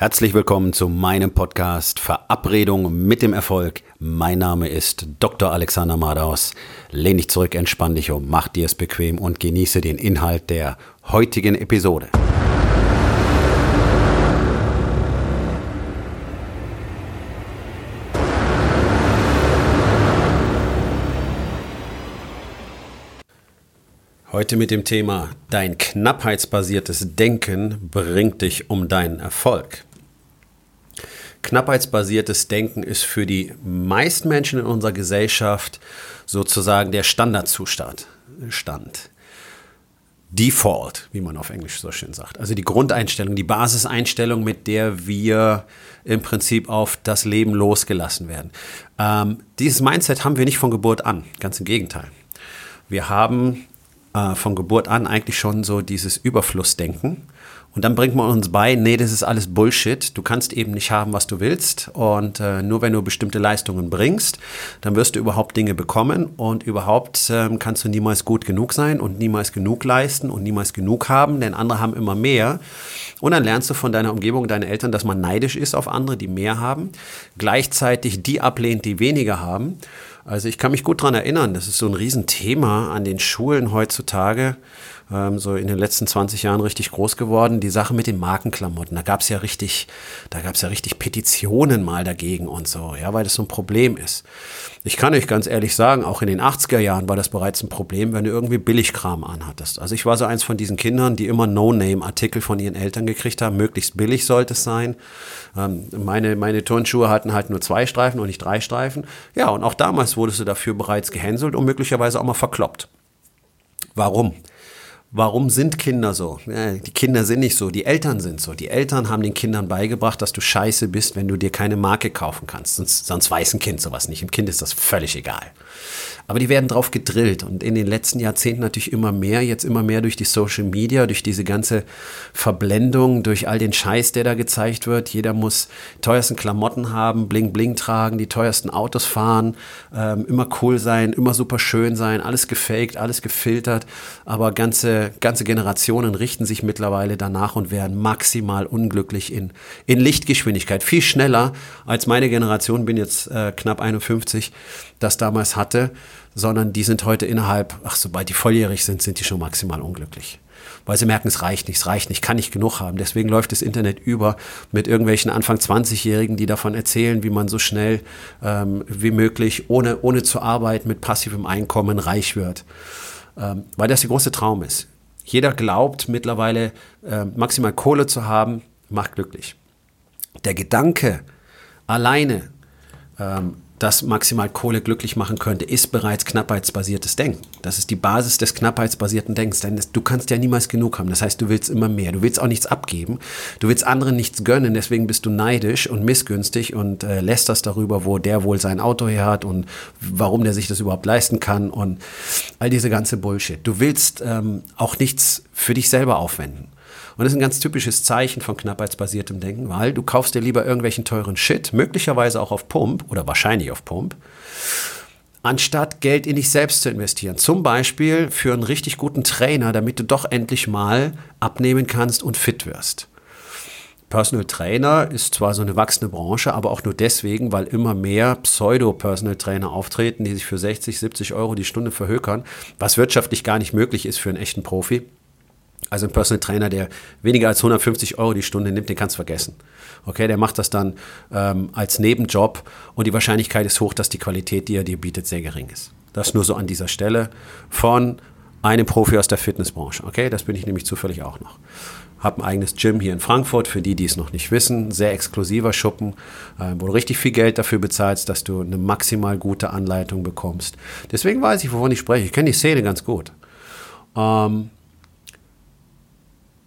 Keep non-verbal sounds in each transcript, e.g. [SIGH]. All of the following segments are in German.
Herzlich willkommen zu meinem Podcast Verabredung mit dem Erfolg. Mein Name ist Dr. Alexander Madaus. Lehn dich zurück, entspann dich um, mach dir es bequem und genieße den Inhalt der heutigen Episode. Heute mit dem Thema Dein knappheitsbasiertes Denken bringt dich um deinen Erfolg. Knappheitsbasiertes Denken ist für die meisten Menschen in unserer Gesellschaft sozusagen der Standardzustand. Stand. Default, wie man auf Englisch so schön sagt. Also die Grundeinstellung, die Basiseinstellung, mit der wir im Prinzip auf das Leben losgelassen werden. Ähm, dieses Mindset haben wir nicht von Geburt an, ganz im Gegenteil. Wir haben äh, von Geburt an eigentlich schon so dieses Überflussdenken. Und dann bringt man uns bei, nee, das ist alles Bullshit. Du kannst eben nicht haben, was du willst. Und äh, nur wenn du bestimmte Leistungen bringst, dann wirst du überhaupt Dinge bekommen. Und überhaupt äh, kannst du niemals gut genug sein und niemals genug leisten und niemals genug haben, denn andere haben immer mehr. Und dann lernst du von deiner Umgebung, deinen Eltern, dass man neidisch ist auf andere, die mehr haben. Gleichzeitig die ablehnt, die weniger haben. Also ich kann mich gut daran erinnern, das ist so ein Riesenthema an den Schulen heutzutage ähm, so in den letzten 20 Jahren richtig groß geworden. Die Sache mit den Markenklamotten, da gab es ja richtig, da gab es ja richtig Petitionen mal dagegen und so, ja, weil das so ein Problem ist. Ich kann euch ganz ehrlich sagen, auch in den 80er Jahren war das bereits ein Problem, wenn du irgendwie Billigkram anhattest. Also ich war so eins von diesen Kindern, die immer No-Name-Artikel von ihren Eltern gekriegt haben. Möglichst billig sollte es sein. Ähm, meine, meine Turnschuhe hatten halt nur zwei Streifen und nicht drei Streifen. Ja, und auch damals wurdest du dafür bereits gehänselt und möglicherweise auch mal verkloppt. Warum? Warum sind Kinder so? Die Kinder sind nicht so, die Eltern sind so. Die Eltern haben den Kindern beigebracht, dass du scheiße bist, wenn du dir keine Marke kaufen kannst. Sonst, sonst weiß ein Kind sowas nicht. Im Kind ist das völlig egal. Aber die werden drauf gedrillt und in den letzten Jahrzehnten natürlich immer mehr, jetzt immer mehr durch die Social Media, durch diese ganze Verblendung, durch all den Scheiß, der da gezeigt wird. Jeder muss teuersten Klamotten haben, bling bling tragen, die teuersten Autos fahren, ähm, immer cool sein, immer super schön sein, alles gefaked, alles gefiltert. Aber ganze, ganze Generationen richten sich mittlerweile danach und werden maximal unglücklich in, in Lichtgeschwindigkeit. Viel schneller als meine Generation, bin jetzt äh, knapp 51, das damals hatte sondern die sind heute innerhalb, ach, sobald die volljährig sind, sind die schon maximal unglücklich. Weil sie merken, es reicht nicht, es reicht nicht, kann nicht genug haben. Deswegen läuft das Internet über mit irgendwelchen Anfang 20-Jährigen, die davon erzählen, wie man so schnell ähm, wie möglich, ohne, ohne zu arbeiten, mit passivem Einkommen reich wird. Ähm, weil das der große Traum ist. Jeder glaubt mittlerweile, äh, maximal Kohle zu haben, macht glücklich. Der Gedanke alleine, ähm, das maximal Kohle glücklich machen könnte, ist bereits knappheitsbasiertes Denken. Das ist die Basis des knappheitsbasierten Denkens. Denn du kannst ja niemals genug haben. Das heißt, du willst immer mehr. Du willst auch nichts abgeben. Du willst anderen nichts gönnen. Deswegen bist du neidisch und missgünstig und äh, lästerst darüber, wo der wohl sein Auto her hat und warum der sich das überhaupt leisten kann und all diese ganze Bullshit. Du willst ähm, auch nichts für dich selber aufwenden. Und das ist ein ganz typisches Zeichen von knappheitsbasiertem Denken, weil du kaufst dir lieber irgendwelchen teuren Shit, möglicherweise auch auf Pump oder wahrscheinlich auf Pump, anstatt Geld in dich selbst zu investieren. Zum Beispiel für einen richtig guten Trainer, damit du doch endlich mal abnehmen kannst und fit wirst. Personal Trainer ist zwar so eine wachsende Branche, aber auch nur deswegen, weil immer mehr Pseudo-Personal Trainer auftreten, die sich für 60, 70 Euro die Stunde verhökern, was wirtschaftlich gar nicht möglich ist für einen echten Profi. Also ein Personal Trainer, der weniger als 150 Euro die Stunde nimmt, den kannst du vergessen. Okay, der macht das dann ähm, als Nebenjob und die Wahrscheinlichkeit ist hoch, dass die Qualität, die er dir bietet, sehr gering ist. Das nur so an dieser Stelle von einem Profi aus der Fitnessbranche. Okay, das bin ich nämlich zufällig auch noch. Hab ein eigenes Gym hier in Frankfurt, für die, die es noch nicht wissen. Sehr exklusiver Schuppen, äh, wo du richtig viel Geld dafür bezahlst, dass du eine maximal gute Anleitung bekommst. Deswegen weiß ich, wovon ich spreche. Ich kenne die Szene ganz gut. Ähm,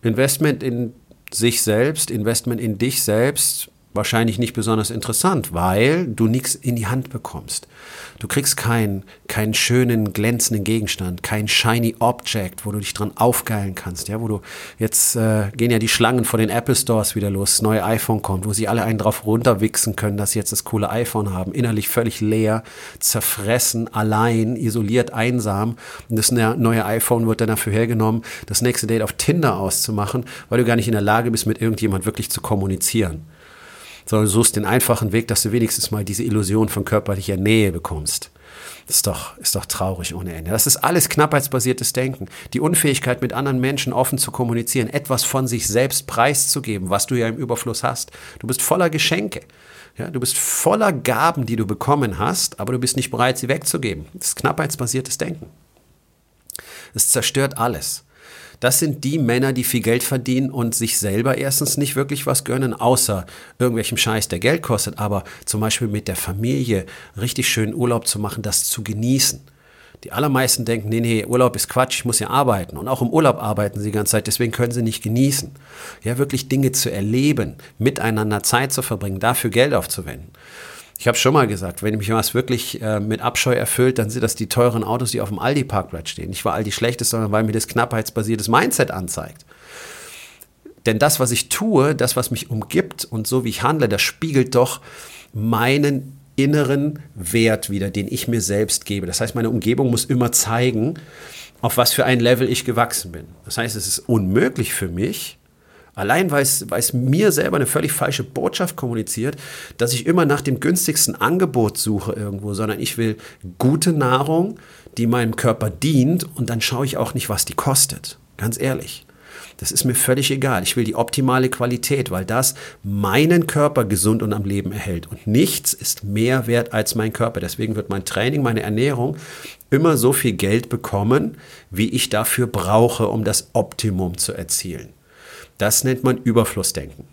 Investment in sich selbst, Investment in dich selbst wahrscheinlich nicht besonders interessant, weil du nichts in die Hand bekommst. Du kriegst keinen, keinen schönen, glänzenden Gegenstand, kein shiny Object, wo du dich dran aufgeilen kannst, ja, wo du jetzt äh, gehen ja die Schlangen vor den Apple Stores wieder los, neue iPhone kommt, wo sie alle einen drauf runterwichsen können, dass sie jetzt das coole iPhone haben, innerlich völlig leer, zerfressen, allein, isoliert, einsam. Und das neue iPhone wird dann dafür hergenommen, das nächste Date auf Tinder auszumachen, weil du gar nicht in der Lage bist, mit irgendjemand wirklich zu kommunizieren sondern du suchst den einfachen Weg, dass du wenigstens mal diese Illusion von körperlicher Nähe bekommst. Das ist doch, ist doch traurig ohne Ende. Das ist alles knappheitsbasiertes Denken. Die Unfähigkeit, mit anderen Menschen offen zu kommunizieren, etwas von sich selbst preiszugeben, was du ja im Überfluss hast. Du bist voller Geschenke. Ja, du bist voller Gaben, die du bekommen hast, aber du bist nicht bereit, sie wegzugeben. Das ist knappheitsbasiertes Denken. Es zerstört alles. Das sind die Männer, die viel Geld verdienen und sich selber erstens nicht wirklich was gönnen, außer irgendwelchem Scheiß, der Geld kostet, aber zum Beispiel mit der Familie richtig schön Urlaub zu machen, das zu genießen. Die allermeisten denken, nee, nee, Urlaub ist Quatsch, ich muss ja arbeiten. Und auch im Urlaub arbeiten sie die ganze Zeit, deswegen können sie nicht genießen. Ja, wirklich Dinge zu erleben, miteinander Zeit zu verbringen, dafür Geld aufzuwenden. Ich habe schon mal gesagt, wenn mich was wirklich äh, mit Abscheu erfüllt, dann sind das die teuren Autos, die auf dem Aldi-Parkplatz stehen. Nicht weil Aldi schlecht ist, sondern weil mir das knappheitsbasiertes Mindset anzeigt. Denn das, was ich tue, das, was mich umgibt und so wie ich handle, das spiegelt doch meinen inneren Wert wieder, den ich mir selbst gebe. Das heißt, meine Umgebung muss immer zeigen, auf was für ein Level ich gewachsen bin. Das heißt, es ist unmöglich für mich, Allein weil es, mir selber eine völlig falsche Botschaft kommuniziert, dass ich immer nach dem günstigsten Angebot suche irgendwo, sondern ich will gute Nahrung, die meinem Körper dient und dann schaue ich auch nicht, was die kostet. Ganz ehrlich. Das ist mir völlig egal. Ich will die optimale Qualität, weil das meinen Körper gesund und am Leben erhält. Und nichts ist mehr wert als mein Körper. Deswegen wird mein Training, meine Ernährung immer so viel Geld bekommen, wie ich dafür brauche, um das Optimum zu erzielen. Das nennt man Überflussdenken.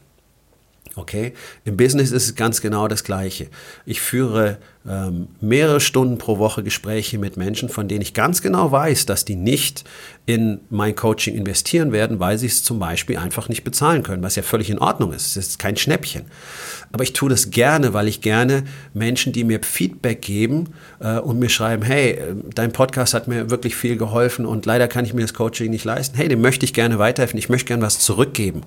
Okay? Im Business ist es ganz genau das Gleiche. Ich führe ähm, mehrere Stunden pro Woche Gespräche mit Menschen, von denen ich ganz genau weiß, dass die nicht in mein Coaching investieren werden, weil sie es zum Beispiel einfach nicht bezahlen können, was ja völlig in Ordnung ist. Es ist kein Schnäppchen. Aber ich tue das gerne, weil ich gerne Menschen, die mir Feedback geben äh, und mir schreiben, hey, äh, dein Podcast hat mir wirklich viel geholfen und leider kann ich mir das Coaching nicht leisten. Hey, dem möchte ich gerne weiterhelfen. Ich möchte gerne was zurückgeben.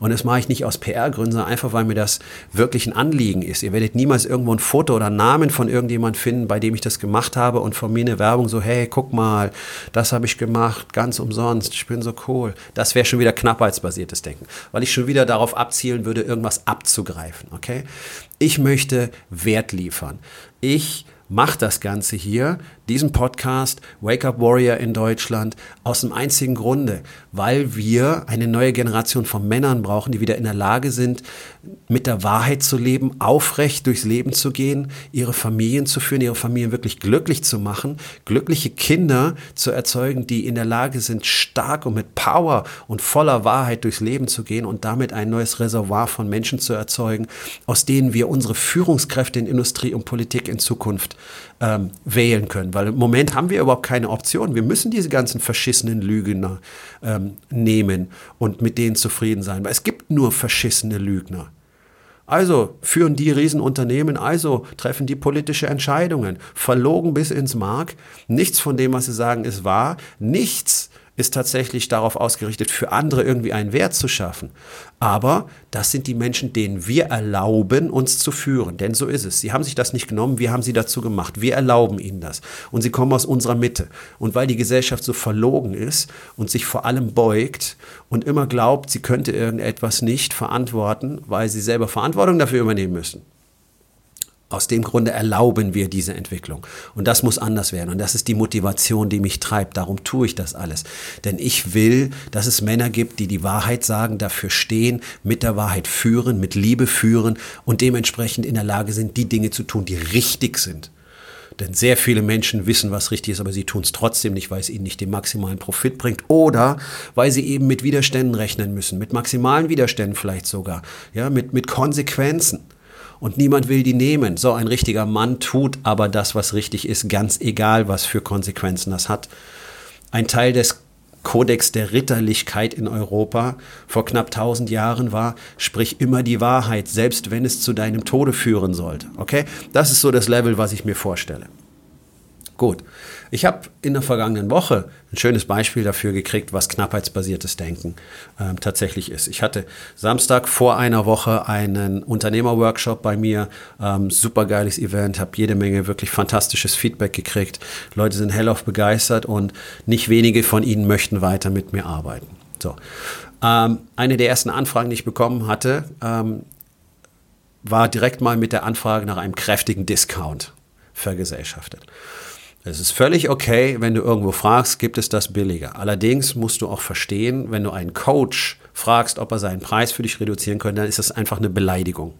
Und das mache ich nicht aus PR-Gründen, sondern einfach, weil mir das wirklich ein Anliegen ist. Ihr werdet niemals irgendwo ein Foto oder einen Namen von irgendjemand finden, bei dem ich das gemacht habe und von mir eine Werbung so, hey, guck mal, das habe ich gemacht, ganz umsonst, ich bin so cool. Das wäre schon wieder knappheitsbasiertes Denken, weil ich schon wieder darauf abzielen würde, irgendwas abzugreifen. Okay? Ich möchte Wert liefern. Ich mache das Ganze hier, diesen Podcast Wake Up Warrior in Deutschland, aus dem einzigen Grunde, weil wir eine neue Generation von Männern brauchen, die wieder in der Lage sind, mit der Wahrheit zu leben, aufrecht durchs Leben zu gehen, ihre Familien zu führen, ihre Familien wirklich glücklich zu machen, glückliche Kinder zu erzeugen, die in der Lage sind, stark und mit Power und voller Wahrheit durchs Leben zu gehen und damit ein neues Reservoir von Menschen zu erzeugen, aus denen wir unsere Führungskräfte in Industrie und Politik in Zukunft ähm, wählen können. Weil im Moment haben wir überhaupt keine Option. Wir müssen diese ganzen verschissenen Lügner ähm, nehmen und mit denen zufrieden sein. Weil es gibt nur verschissene Lügner. Also führen die Riesenunternehmen, also treffen die politische Entscheidungen. Verlogen bis ins Mark. Nichts von dem, was sie sagen, ist wahr. Nichts ist tatsächlich darauf ausgerichtet, für andere irgendwie einen Wert zu schaffen. Aber das sind die Menschen, denen wir erlauben, uns zu führen. Denn so ist es. Sie haben sich das nicht genommen, wir haben sie dazu gemacht. Wir erlauben ihnen das. Und sie kommen aus unserer Mitte. Und weil die Gesellschaft so verlogen ist und sich vor allem beugt und immer glaubt, sie könnte irgendetwas nicht verantworten, weil sie selber Verantwortung dafür übernehmen müssen. Aus dem Grunde erlauben wir diese Entwicklung. Und das muss anders werden. Und das ist die Motivation, die mich treibt. Darum tue ich das alles. Denn ich will, dass es Männer gibt, die die Wahrheit sagen, dafür stehen, mit der Wahrheit führen, mit Liebe führen und dementsprechend in der Lage sind, die Dinge zu tun, die richtig sind. Denn sehr viele Menschen wissen, was richtig ist, aber sie tun es trotzdem nicht, weil es ihnen nicht den maximalen Profit bringt oder weil sie eben mit Widerständen rechnen müssen, mit maximalen Widerständen vielleicht sogar, ja, mit, mit Konsequenzen und niemand will die nehmen. So ein richtiger Mann tut aber das, was richtig ist, ganz egal, was für Konsequenzen das hat. Ein Teil des Kodex der Ritterlichkeit in Europa vor knapp 1000 Jahren war, sprich immer die Wahrheit, selbst wenn es zu deinem Tode führen sollte. Okay? Das ist so das Level, was ich mir vorstelle. Gut. Ich habe in der vergangenen Woche ein schönes Beispiel dafür gekriegt, was knappheitsbasiertes Denken ähm, tatsächlich ist. Ich hatte Samstag vor einer Woche einen Unternehmerworkshop bei mir, ähm, supergeiles Event, habe jede Menge wirklich fantastisches Feedback gekriegt. Leute sind hellauf begeistert und nicht wenige von ihnen möchten weiter mit mir arbeiten. So. Ähm, eine der ersten Anfragen, die ich bekommen hatte, ähm, war direkt mal mit der Anfrage nach einem kräftigen Discount vergesellschaftet. Es ist völlig okay, wenn du irgendwo fragst, gibt es das billiger. Allerdings musst du auch verstehen, wenn du einen Coach fragst, ob er seinen Preis für dich reduzieren könnte, dann ist das einfach eine Beleidigung.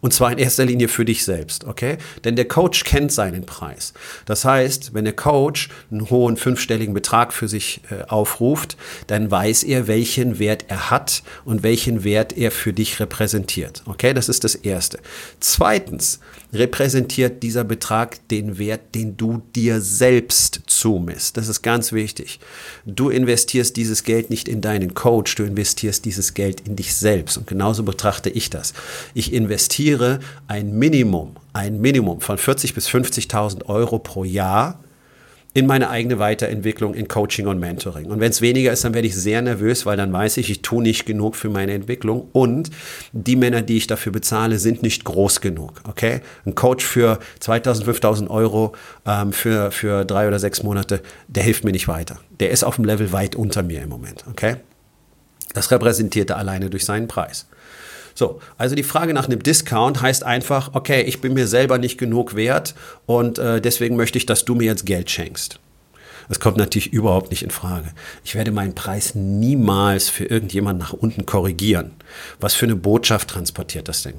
Und zwar in erster Linie für dich selbst, okay? Denn der Coach kennt seinen Preis. Das heißt, wenn der Coach einen hohen fünfstelligen Betrag für sich äh, aufruft, dann weiß er, welchen Wert er hat und welchen Wert er für dich repräsentiert. Okay, das ist das Erste. Zweitens repräsentiert dieser Betrag den Wert, den du dir selbst zumisst. Das ist ganz wichtig. Du investierst dieses Geld nicht in deinen Coach, du investierst dieses Geld in dich selbst. Und genauso betrachte ich das. Ich investiere ein Minimum, ein Minimum von 40.000 bis 50.000 Euro pro Jahr in meine eigene Weiterentwicklung in Coaching und Mentoring. Und wenn es weniger ist, dann werde ich sehr nervös, weil dann weiß ich, ich tue nicht genug für meine Entwicklung und die Männer, die ich dafür bezahle, sind nicht groß genug. Okay? Ein Coach für 2.000, 5.000 Euro ähm, für, für drei oder sechs Monate, der hilft mir nicht weiter. Der ist auf dem Level weit unter mir im Moment. Okay? Das repräsentiert er alleine durch seinen Preis. So, also die Frage nach einem Discount heißt einfach, okay, ich bin mir selber nicht genug wert und äh, deswegen möchte ich, dass du mir jetzt Geld schenkst. Das kommt natürlich überhaupt nicht in Frage. Ich werde meinen Preis niemals für irgendjemand nach unten korrigieren. Was für eine Botschaft transportiert das denn?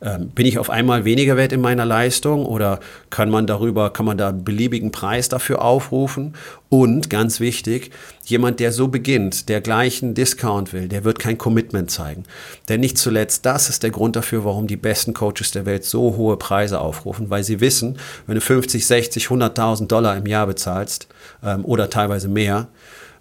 Ähm, bin ich auf einmal weniger wert in meiner Leistung oder kann man darüber, kann man da einen beliebigen Preis dafür aufrufen? Und ganz wichtig, jemand, der so beginnt, der gleichen Discount will, der wird kein Commitment zeigen. Denn nicht zuletzt, das ist der Grund dafür, warum die besten Coaches der Welt so hohe Preise aufrufen, weil sie wissen, wenn du 50, 60, 100.000 Dollar im Jahr bezahlst ähm, oder teilweise mehr,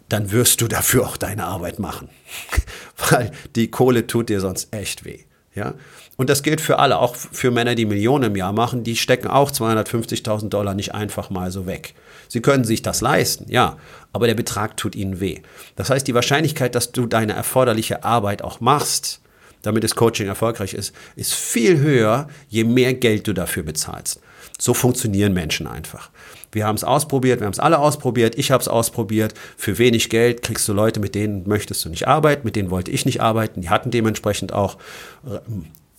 dann wirst du dafür auch deine Arbeit machen. [LAUGHS] Weil die Kohle tut dir sonst echt weh. Ja? Und das gilt für alle, auch für Männer, die Millionen im Jahr machen, die stecken auch 250.000 Dollar nicht einfach mal so weg. Sie können sich das leisten, ja, aber der Betrag tut ihnen weh. Das heißt, die Wahrscheinlichkeit, dass du deine erforderliche Arbeit auch machst, damit das Coaching erfolgreich ist, ist viel höher, je mehr Geld du dafür bezahlst. So funktionieren Menschen einfach. Wir haben es ausprobiert, wir haben es alle ausprobiert, ich habe es ausprobiert. Für wenig Geld kriegst du Leute, mit denen möchtest du nicht arbeiten, mit denen wollte ich nicht arbeiten. Die hatten dementsprechend auch äh,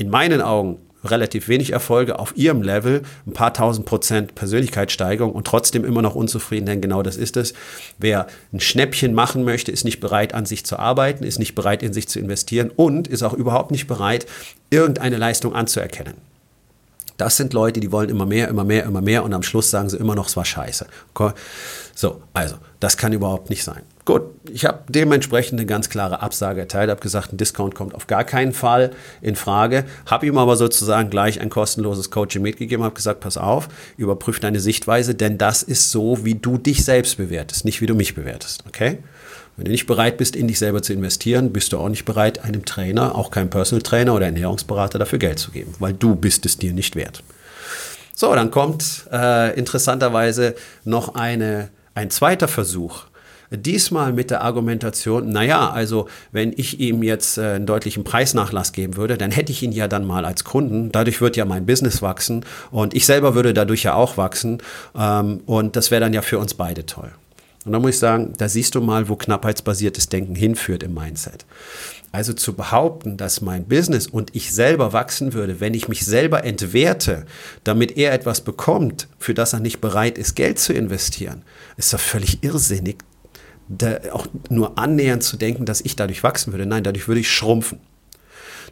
in meinen Augen relativ wenig Erfolge auf ihrem Level, ein paar tausend Prozent Persönlichkeitssteigerung und trotzdem immer noch unzufrieden, denn genau das ist es. Wer ein Schnäppchen machen möchte, ist nicht bereit, an sich zu arbeiten, ist nicht bereit, in sich zu investieren und ist auch überhaupt nicht bereit, irgendeine Leistung anzuerkennen. Das sind Leute, die wollen immer mehr, immer mehr, immer mehr und am Schluss sagen sie immer noch, es war scheiße. Okay? So, also, das kann überhaupt nicht sein. Gut, ich habe dementsprechend eine ganz klare Absage erteilt, habe gesagt, ein Discount kommt auf gar keinen Fall in Frage, habe ihm aber sozusagen gleich ein kostenloses Coaching mitgegeben, habe gesagt, pass auf, überprüf deine Sichtweise, denn das ist so, wie du dich selbst bewertest, nicht wie du mich bewertest, okay? Wenn du nicht bereit bist, in dich selber zu investieren, bist du auch nicht bereit, einem Trainer, auch keinem Personal Trainer oder Ernährungsberater dafür Geld zu geben, weil du bist es dir nicht wert. So, dann kommt äh, interessanterweise noch eine, ein zweiter Versuch. Diesmal mit der Argumentation, naja, also wenn ich ihm jetzt äh, einen deutlichen Preisnachlass geben würde, dann hätte ich ihn ja dann mal als Kunden. Dadurch wird ja mein Business wachsen und ich selber würde dadurch ja auch wachsen. Ähm, und das wäre dann ja für uns beide toll. Und da muss ich sagen, da siehst du mal, wo knappheitsbasiertes Denken hinführt im Mindset. Also zu behaupten, dass mein Business und ich selber wachsen würde, wenn ich mich selber entwerte, damit er etwas bekommt, für das er nicht bereit ist, Geld zu investieren, ist doch völlig irrsinnig, auch nur annähernd zu denken, dass ich dadurch wachsen würde. Nein, dadurch würde ich schrumpfen.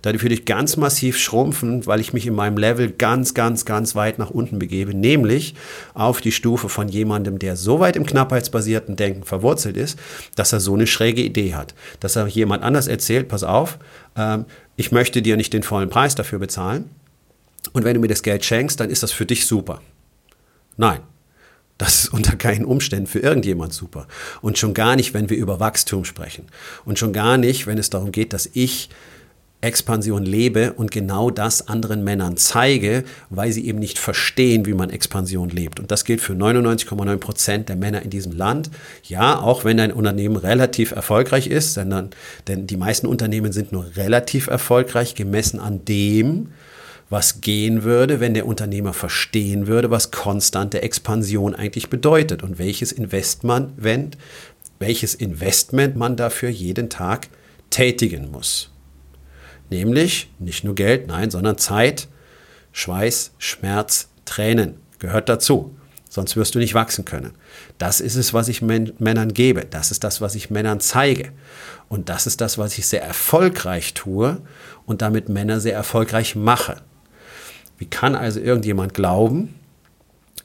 Dadurch würde ich ganz massiv schrumpfen, weil ich mich in meinem Level ganz, ganz, ganz weit nach unten begebe, nämlich auf die Stufe von jemandem, der so weit im knappheitsbasierten Denken verwurzelt ist, dass er so eine schräge Idee hat. Dass er jemand anders erzählt, pass auf, ähm, ich möchte dir nicht den vollen Preis dafür bezahlen und wenn du mir das Geld schenkst, dann ist das für dich super. Nein, Das ist unter keinen Umständen für irgendjemand super. Und schon gar nicht, wenn wir über Wachstum sprechen. Und schon gar nicht, wenn es darum geht, dass ich Expansion lebe und genau das anderen Männern zeige, weil sie eben nicht verstehen, wie man Expansion lebt. Und das gilt für 99,9 Prozent der Männer in diesem Land. Ja, auch wenn ein Unternehmen relativ erfolgreich ist, sondern, denn die meisten Unternehmen sind nur relativ erfolgreich gemessen an dem, was gehen würde, wenn der Unternehmer verstehen würde, was konstante Expansion eigentlich bedeutet und welches Investment, welches Investment man dafür jeden Tag tätigen muss. Nämlich nicht nur Geld, nein, sondern Zeit, Schweiß, Schmerz, Tränen gehört dazu. Sonst wirst du nicht wachsen können. Das ist es, was ich Männern gebe. Das ist das, was ich Männern zeige. Und das ist das, was ich sehr erfolgreich tue und damit Männer sehr erfolgreich mache. Wie kann also irgendjemand glauben,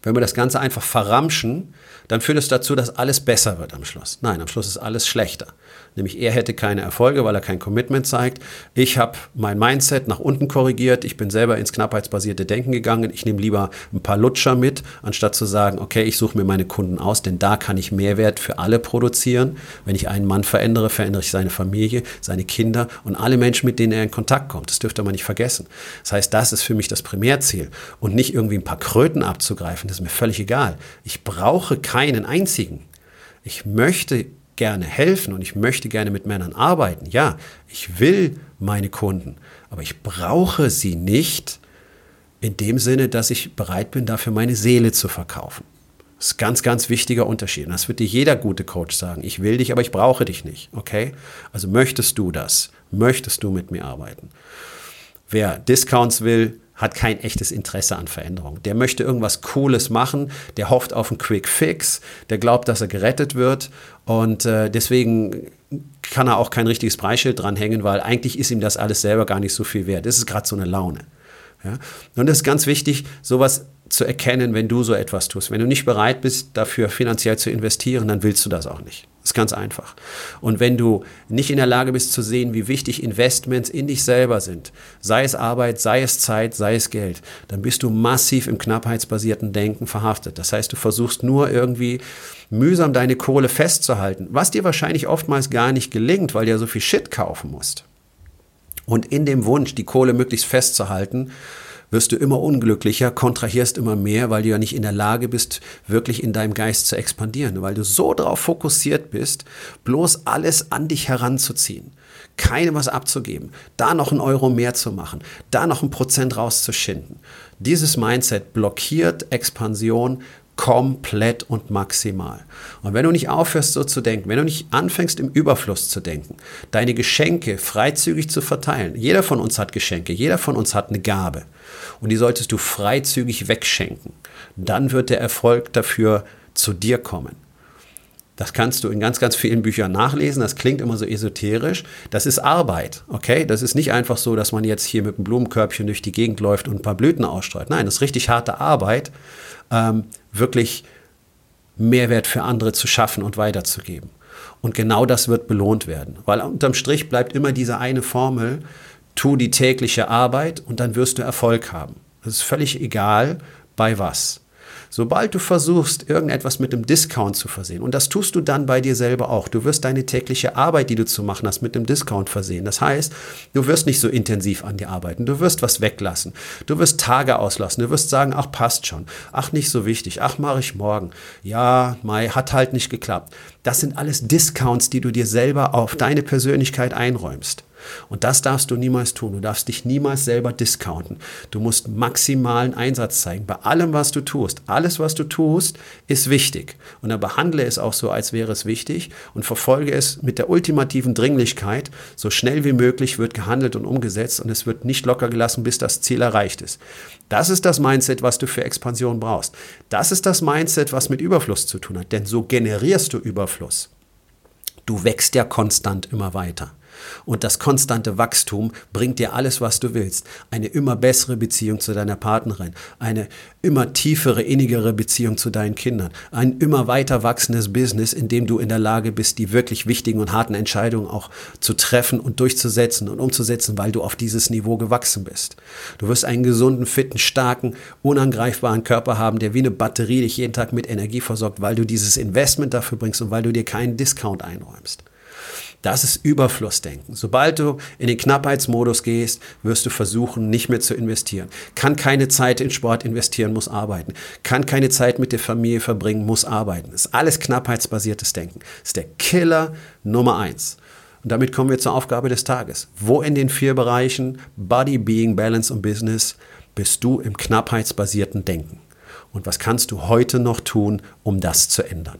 wenn wir das Ganze einfach verramschen, dann führt es dazu, dass alles besser wird am Schluss. Nein, am Schluss ist alles schlechter. Nämlich er hätte keine Erfolge, weil er kein Commitment zeigt. Ich habe mein Mindset nach unten korrigiert. Ich bin selber ins knappheitsbasierte Denken gegangen. Ich nehme lieber ein paar Lutscher mit, anstatt zu sagen, okay, ich suche mir meine Kunden aus, denn da kann ich Mehrwert für alle produzieren. Wenn ich einen Mann verändere, verändere ich seine Familie, seine Kinder und alle Menschen, mit denen er in Kontakt kommt. Das dürfte man nicht vergessen. Das heißt, das ist für mich das Primärziel und nicht irgendwie ein paar Kröten abzugreifen. Das ist mir völlig egal. Ich brauche keinen einzigen. Ich möchte gerne helfen und ich möchte gerne mit Männern arbeiten. Ja, ich will meine Kunden, aber ich brauche sie nicht in dem Sinne, dass ich bereit bin, dafür meine Seele zu verkaufen. Das ist ein ganz, ganz wichtiger Unterschied. Und das wird dir jeder gute Coach sagen. Ich will dich, aber ich brauche dich nicht. Okay? Also möchtest du das? Möchtest du mit mir arbeiten? Wer Discounts will, hat kein echtes Interesse an Veränderung. Der möchte irgendwas Cooles machen, der hofft auf einen Quick Fix, der glaubt, dass er gerettet wird und äh, deswegen kann er auch kein richtiges Preisschild dranhängen, weil eigentlich ist ihm das alles selber gar nicht so viel wert. Das ist gerade so eine Laune. Ja? Und es ist ganz wichtig, sowas zu erkennen, wenn du so etwas tust. Wenn du nicht bereit bist, dafür finanziell zu investieren, dann willst du das auch nicht. Ist ganz einfach. Und wenn du nicht in der Lage bist zu sehen, wie wichtig Investments in dich selber sind, sei es Arbeit, sei es Zeit, sei es Geld, dann bist du massiv im knappheitsbasierten Denken verhaftet. Das heißt, du versuchst nur irgendwie mühsam deine Kohle festzuhalten, was dir wahrscheinlich oftmals gar nicht gelingt, weil du ja so viel Shit kaufen musst. Und in dem Wunsch, die Kohle möglichst festzuhalten, wirst du immer unglücklicher, kontrahierst immer mehr, weil du ja nicht in der Lage bist, wirklich in deinem Geist zu expandieren, weil du so darauf fokussiert bist, bloß alles an dich heranzuziehen, keine was abzugeben, da noch einen Euro mehr zu machen, da noch ein Prozent rauszuschinden. Dieses Mindset blockiert Expansion, komplett und maximal. Und wenn du nicht aufhörst, so zu denken, wenn du nicht anfängst, im Überfluss zu denken, deine Geschenke freizügig zu verteilen, jeder von uns hat Geschenke, jeder von uns hat eine Gabe und die solltest du freizügig wegschenken, dann wird der Erfolg dafür zu dir kommen. Das kannst du in ganz, ganz vielen Büchern nachlesen. Das klingt immer so esoterisch. Das ist Arbeit, okay? Das ist nicht einfach so, dass man jetzt hier mit einem Blumenkörbchen durch die Gegend läuft und ein paar Blüten ausstreut. Nein, das ist richtig harte Arbeit, ähm, wirklich Mehrwert für andere zu schaffen und weiterzugeben. Und genau das wird belohnt werden. Weil unterm Strich bleibt immer diese eine Formel, tu die tägliche Arbeit und dann wirst du Erfolg haben. Das ist völlig egal, bei was. Sobald du versuchst, irgendetwas mit einem Discount zu versehen, und das tust du dann bei dir selber auch, du wirst deine tägliche Arbeit, die du zu machen hast, mit einem Discount versehen. Das heißt, du wirst nicht so intensiv an dir arbeiten, du wirst was weglassen, du wirst Tage auslassen, du wirst sagen, ach passt schon, ach nicht so wichtig, ach mache ich morgen, ja, Mai hat halt nicht geklappt. Das sind alles Discounts, die du dir selber auf deine Persönlichkeit einräumst. Und das darfst du niemals tun. Du darfst dich niemals selber discounten. Du musst maximalen Einsatz zeigen bei allem, was du tust. Alles, was du tust, ist wichtig. Und dann behandle es auch so, als wäre es wichtig und verfolge es mit der ultimativen Dringlichkeit. So schnell wie möglich wird gehandelt und umgesetzt und es wird nicht locker gelassen, bis das Ziel erreicht ist. Das ist das Mindset, was du für Expansion brauchst. Das ist das Mindset, was mit Überfluss zu tun hat. Denn so generierst du Überfluss. Du wächst ja konstant immer weiter. Und das konstante Wachstum bringt dir alles, was du willst. Eine immer bessere Beziehung zu deiner Partnerin, eine immer tiefere, innigere Beziehung zu deinen Kindern, ein immer weiter wachsendes Business, in dem du in der Lage bist, die wirklich wichtigen und harten Entscheidungen auch zu treffen und durchzusetzen und umzusetzen, weil du auf dieses Niveau gewachsen bist. Du wirst einen gesunden, fitten, starken, unangreifbaren Körper haben, der wie eine Batterie dich jeden Tag mit Energie versorgt, weil du dieses Investment dafür bringst und weil du dir keinen Discount einräumst. Das ist Überflussdenken. Sobald du in den Knappheitsmodus gehst, wirst du versuchen, nicht mehr zu investieren. Kann keine Zeit in Sport investieren, muss arbeiten. Kann keine Zeit mit der Familie verbringen, muss arbeiten. Das ist alles knappheitsbasiertes Denken. Das ist der Killer Nummer eins. Und damit kommen wir zur Aufgabe des Tages. Wo in den vier Bereichen Body, Being, Balance und Business bist du im knappheitsbasierten Denken? Und was kannst du heute noch tun, um das zu ändern?